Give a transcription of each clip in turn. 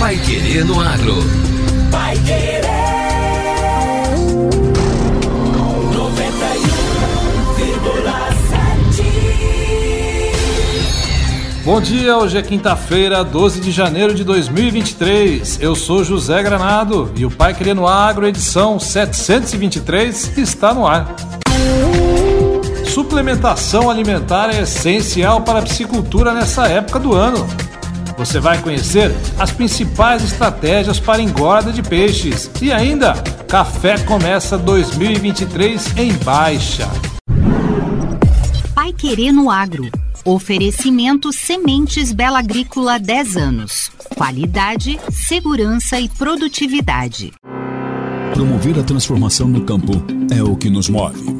Pai Querer no Agro. Pai Querer. 91,7. Bom dia, hoje é quinta-feira, 12 de janeiro de 2023. Eu sou José Granado e o Pai Querer no Agro, edição 723, está no ar. Suplementação alimentar é essencial para a piscicultura nessa época do ano. Você vai conhecer as principais estratégias para engorda de peixes e ainda café começa 2023 em baixa. Pai Querer no Agro. Oferecimento Sementes Bela Agrícola 10 anos. Qualidade, segurança e produtividade. Promover a transformação no campo é o que nos move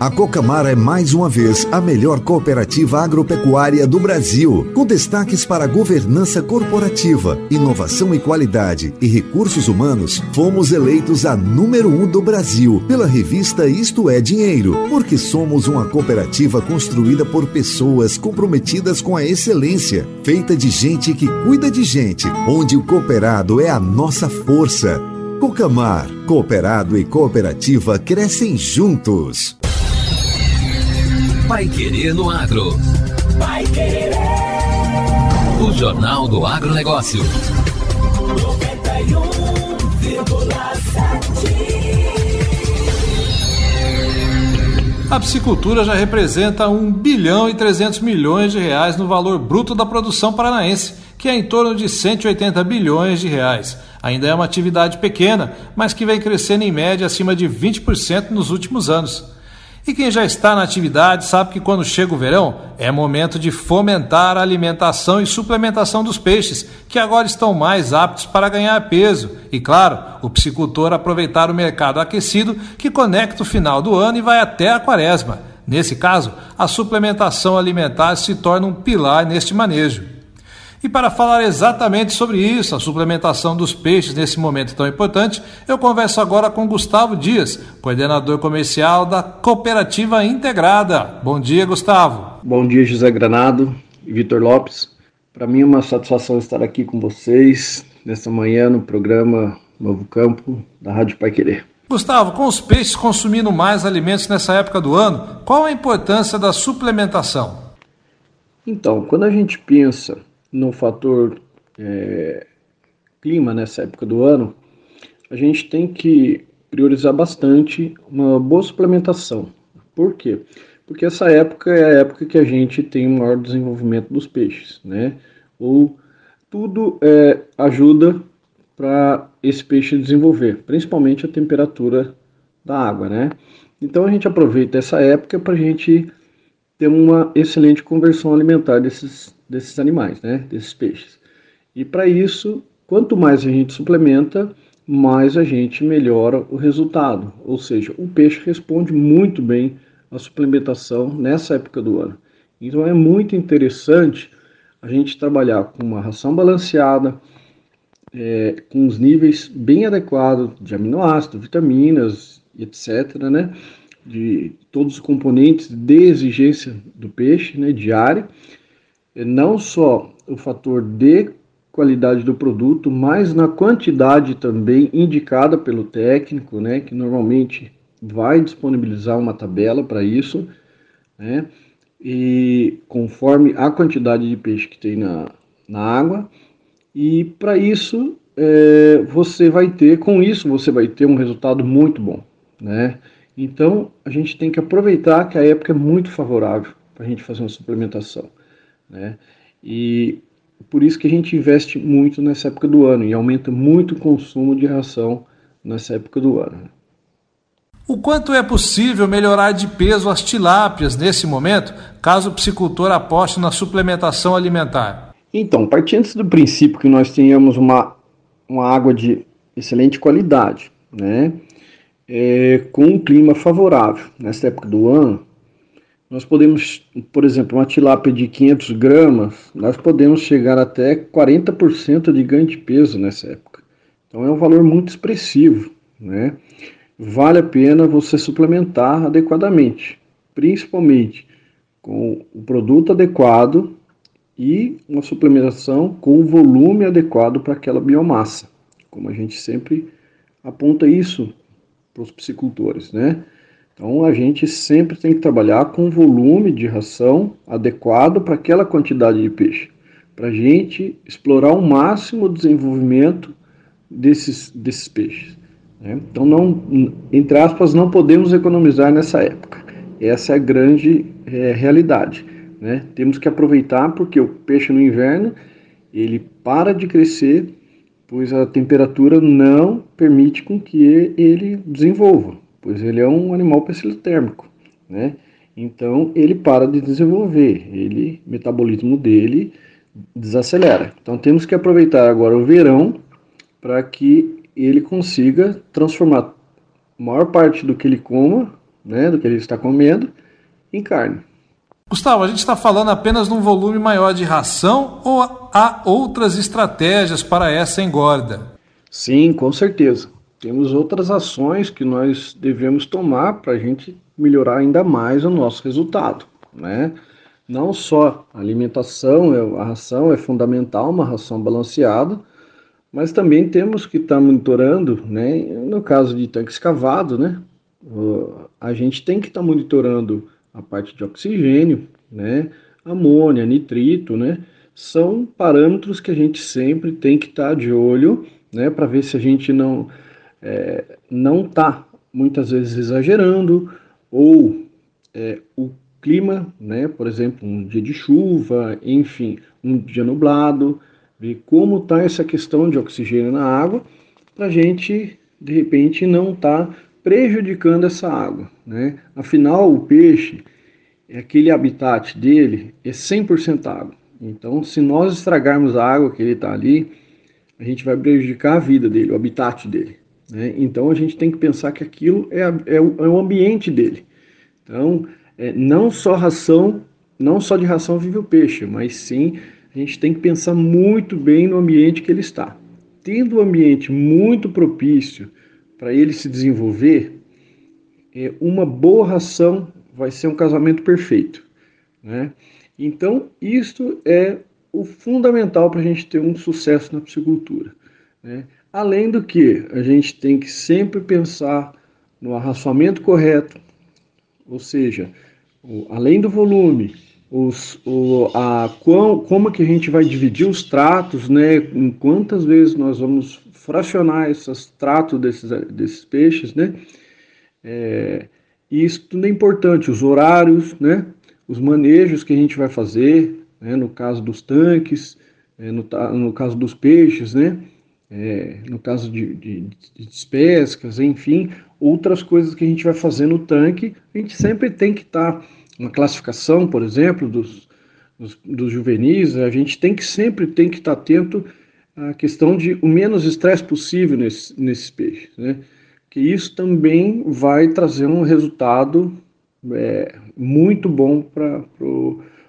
A Cocamara é mais uma vez a melhor cooperativa agropecuária do Brasil, com destaques para governança corporativa, inovação e qualidade e recursos humanos. Fomos eleitos a número um do Brasil pela revista Isto é Dinheiro, porque somos uma cooperativa construída por pessoas comprometidas com a excelência, feita de gente que cuida de gente, onde o cooperado é a nossa força. Cocamar, cooperado e cooperativa crescem juntos. Pai Querer no Agro. Pai Querer. O Jornal do Agronegócio. 91,7. A piscicultura já representa 1 bilhão e 300 milhões de reais no valor bruto da produção paranaense, que é em torno de 180 bilhões de reais. Ainda é uma atividade pequena, mas que vem crescendo em média acima de 20% nos últimos anos. E quem já está na atividade sabe que quando chega o verão é momento de fomentar a alimentação e suplementação dos peixes, que agora estão mais aptos para ganhar peso. E claro, o piscicultor aproveitar o mercado aquecido que conecta o final do ano e vai até a quaresma. Nesse caso, a suplementação alimentar se torna um pilar neste manejo. E para falar exatamente sobre isso, a suplementação dos peixes nesse momento tão importante, eu converso agora com Gustavo Dias, coordenador comercial da Cooperativa Integrada. Bom dia, Gustavo. Bom dia, José Granado e Vitor Lopes. Para mim é uma satisfação estar aqui com vocês nesta manhã no programa Novo Campo da Rádio Pai Querer. Gustavo, com os peixes consumindo mais alimentos nessa época do ano, qual a importância da suplementação? Então, quando a gente pensa no fator é, clima nessa época do ano, a gente tem que priorizar bastante uma boa suplementação. Por quê? Porque essa época é a época que a gente tem o maior desenvolvimento dos peixes, né? Ou tudo é, ajuda para esse peixe desenvolver, principalmente a temperatura da água, né? Então a gente aproveita essa época para a gente ter uma excelente conversão alimentar desses, desses animais, né, desses peixes. E para isso, quanto mais a gente suplementa, mais a gente melhora o resultado. Ou seja, o peixe responde muito bem à suplementação nessa época do ano. Então é muito interessante a gente trabalhar com uma ração balanceada, é, com os níveis bem adequados de aminoácidos, vitaminas, etc., né? De todos os componentes de exigência do peixe, né? Diário não só o fator de qualidade do produto, mas na quantidade também indicada pelo técnico, né, que normalmente vai disponibilizar uma tabela para isso, né, e conforme a quantidade de peixe que tem na, na água, e para isso é, você vai ter, com isso você vai ter um resultado muito bom, né? Então a gente tem que aproveitar que a época é muito favorável para a gente fazer uma suplementação. Né? E por isso que a gente investe muito nessa época do ano e aumenta muito o consumo de ração nessa época do ano. O quanto é possível melhorar de peso as tilápias nesse momento, caso o psicultor aposte na suplementação alimentar? Então, partindo do princípio que nós tenhamos uma, uma água de excelente qualidade, né? É, com um clima favorável nessa época do ano, nós podemos, por exemplo, uma tilápia de 500 gramas, nós podemos chegar até 40% de ganho de peso nessa época. Então é um valor muito expressivo, né? Vale a pena você suplementar adequadamente, principalmente com o produto adequado e uma suplementação com o volume adequado para aquela biomassa, como a gente sempre aponta isso para os psicultores, né? Então a gente sempre tem que trabalhar com volume de ração adequado para aquela quantidade de peixe, para a gente explorar ao máximo o desenvolvimento desses, desses peixes. Né? Então não, entre aspas, não podemos economizar nessa época. Essa é a grande é, realidade. Né? Temos que aproveitar porque o peixe no inverno ele para de crescer, pois a temperatura não permite com que ele desenvolva pois ele é um animal pessilotérmico, né? Então ele para de desenvolver, ele, o metabolismo dele desacelera. Então temos que aproveitar agora o verão para que ele consiga transformar a maior parte do que ele coma, né, do que ele está comendo, em carne. Gustavo, a gente está falando apenas de um volume maior de ração ou há outras estratégias para essa engorda? Sim, com certeza temos outras ações que nós devemos tomar para a gente melhorar ainda mais o nosso resultado, né? Não só a alimentação, é, a ração é fundamental, uma ração balanceada, mas também temos que estar tá monitorando, né? No caso de tanque escavado, né? A gente tem que estar tá monitorando a parte de oxigênio, né? Amônia, nitrito, né? São parâmetros que a gente sempre tem que estar tá de olho, né? Para ver se a gente não é, não está muitas vezes exagerando, ou é, o clima, né, por exemplo, um dia de chuva, enfim, um dia nublado, ver como está essa questão de oxigênio na água, para a gente, de repente, não estar tá prejudicando essa água. Né? Afinal, o peixe, aquele habitat dele é 100% água. Então, se nós estragarmos a água que ele está ali, a gente vai prejudicar a vida dele, o habitat dele. Né? Então a gente tem que pensar que aquilo é, é, o, é o ambiente dele. Então, é, não só ração, não só de ração vive o peixe, mas sim a gente tem que pensar muito bem no ambiente que ele está. Tendo um ambiente muito propício para ele se desenvolver, é, uma boa ração vai ser um casamento perfeito. Né? Então, isto é o fundamental para a gente ter um sucesso na piscicultura. Né? Além do que, a gente tem que sempre pensar no arraçoamento correto, ou seja, o, além do volume, os, o, a, qual, como que a gente vai dividir os tratos, né? Em quantas vezes nós vamos fracionar esses tratos desses, desses peixes, né? É, isso tudo é importante, os horários, né? Os manejos que a gente vai fazer, né? no caso dos tanques, é, no, no caso dos peixes, né? é, no caso de, de, de enfim, outras coisas que a gente vai fazer no tanque, a gente sempre tem que estar tá, uma classificação, por exemplo, dos, dos, dos, juvenis, a gente tem que sempre tem que estar tá atento à questão de o menos estresse possível nesse, nesses peixes, né? Que isso também vai trazer um resultado é, muito bom para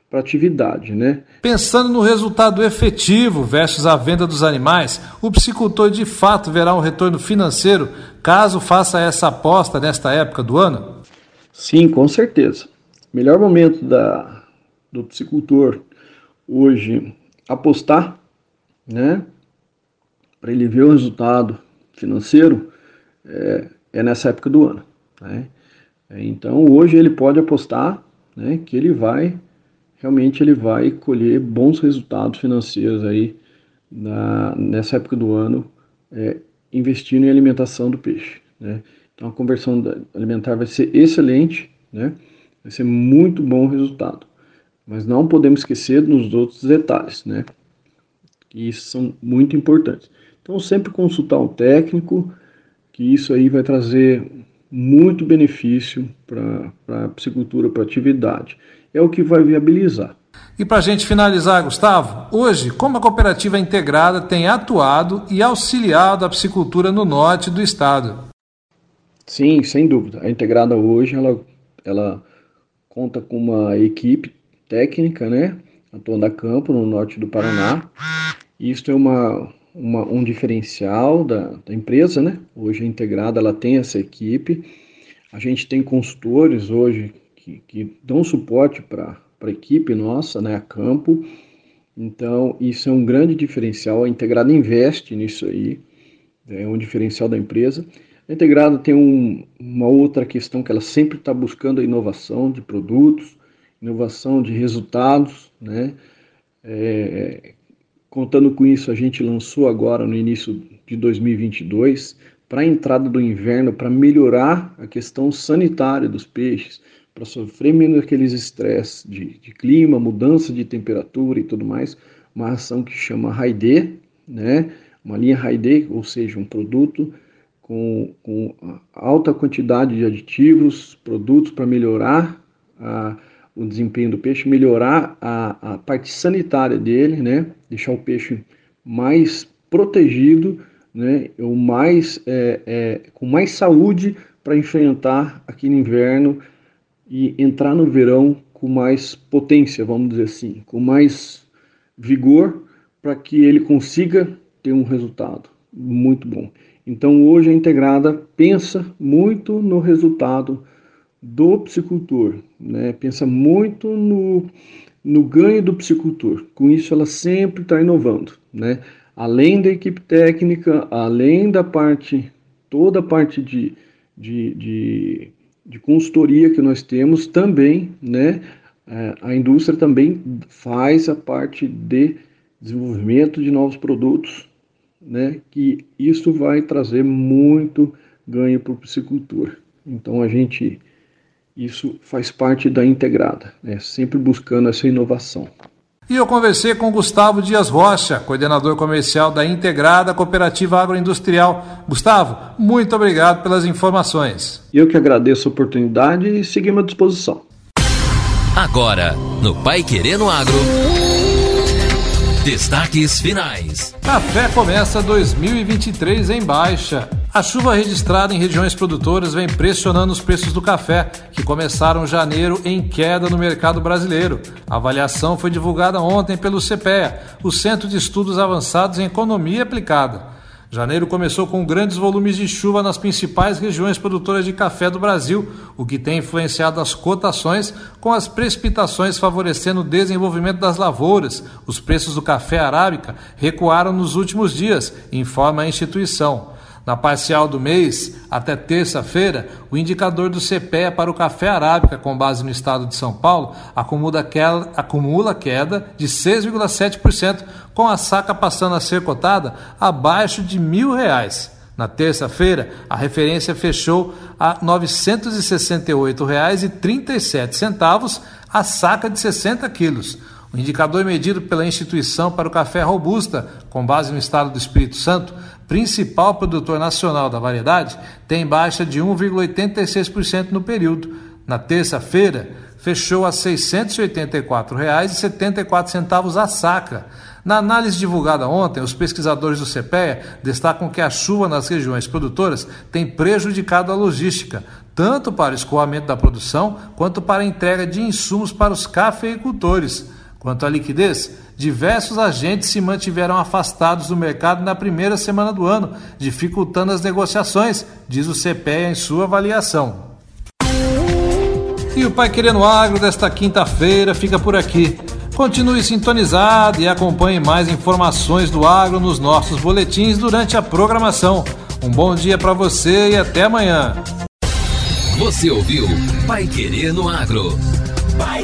para atividade, né? Pensando no resultado efetivo versus a venda dos animais, o psicultor de fato verá um retorno financeiro caso faça essa aposta nesta época do ano? Sim, com certeza. Melhor momento da, do psicultor hoje apostar, né? Para ele ver o resultado financeiro é, é nessa época do ano. Né? Então hoje ele pode apostar né, que ele vai realmente ele vai colher bons resultados financeiros aí na, nessa época do ano, é, investindo em alimentação do peixe. Né? Então a conversão alimentar vai ser excelente, né? Vai ser muito bom o resultado. Mas não podemos esquecer dos outros detalhes, né? que são muito importantes. Então sempre consultar um técnico, que isso aí vai trazer muito benefício para a piscicultura, para a atividade é o que vai viabilizar. E para a gente finalizar, Gustavo, hoje, como a cooperativa integrada tem atuado e auxiliado a piscicultura no norte do estado? Sim, sem dúvida. A Integrada hoje ela, ela conta com uma equipe técnica, né? Atuando a campo no norte do Paraná. Isso é uma, uma, um diferencial da, da empresa, né? Hoje a Integrada ela tem essa equipe. A gente tem consultores hoje que, que dão suporte para a equipe nossa, né? A campo. Então, isso é um grande diferencial. A Integrada investe nisso aí. É um diferencial da empresa. A Integrada tem um, uma outra questão que ela sempre está buscando a inovação de produtos, inovação de resultados, né? É, contando com isso, a gente lançou agora no início de 2022 para a entrada do inverno, para melhorar a questão sanitária dos peixes, para sofrer menos aqueles estresses de, de, clima, mudança de temperatura e tudo mais, uma ação que chama Raide, né? Uma linha Raide, ou seja, um produto com, com alta quantidade de aditivos, produtos para melhorar a, o desempenho do peixe, melhorar a, a parte sanitária dele, né? deixar o peixe mais protegido, né? ou mais, é, é, com mais saúde para enfrentar aquele inverno e entrar no verão com mais potência, vamos dizer assim, com mais vigor para que ele consiga ter um resultado muito bom. Então, hoje a integrada pensa muito no resultado do psicultor, né? pensa muito no, no ganho do psicultor. Com isso, ela sempre está inovando. Né? Além da equipe técnica, além da parte, toda a parte de, de, de, de consultoria que nós temos, também né? É, a indústria também faz a parte de desenvolvimento de novos produtos né, que isso vai trazer muito ganho para o piscicultor. Então a gente isso faz parte da integrada, né, sempre buscando essa inovação. E eu conversei com Gustavo Dias Rocha, coordenador comercial da Integrada Cooperativa Agroindustrial. Gustavo, muito obrigado pelas informações. Eu que agradeço a oportunidade e seguimos à disposição. Agora, no Pai Querendo Agro. Destaques finais. Café começa 2023 em baixa. A chuva registrada em regiões produtoras vem pressionando os preços do café, que começaram janeiro em queda no mercado brasileiro. A avaliação foi divulgada ontem pelo CPEA, o Centro de Estudos Avançados em Economia Aplicada. Janeiro começou com grandes volumes de chuva nas principais regiões produtoras de café do Brasil, o que tem influenciado as cotações, com as precipitações favorecendo o desenvolvimento das lavouras. Os preços do café arábica recuaram nos últimos dias, informa a instituição. Na parcial do mês, até terça-feira, o indicador do CPE para o café arábica, com base no estado de São Paulo, acumula queda, de 6,7%, com a saca passando a ser cotada abaixo de mil reais. Na terça-feira, a referência fechou a R$ 968,37 a saca de 60 quilos. O indicador medido pela instituição para o café robusta, com base no estado do Espírito Santo, principal produtor nacional da variedade, tem baixa de 1,86% no período. Na terça-feira, fechou a R$ 684,74 a saca. Na análise divulgada ontem, os pesquisadores do CPEA destacam que a chuva nas regiões produtoras tem prejudicado a logística, tanto para o escoamento da produção quanto para a entrega de insumos para os cafeicultores. Quanto à liquidez, diversos agentes se mantiveram afastados do mercado na primeira semana do ano, dificultando as negociações, diz o CPEA em sua avaliação. E o Pai Querendo Agro desta quinta-feira fica por aqui. Continue sintonizado e acompanhe mais informações do agro nos nossos boletins durante a programação. Um bom dia para você e até amanhã. Você ouviu Pai Agro. Pai.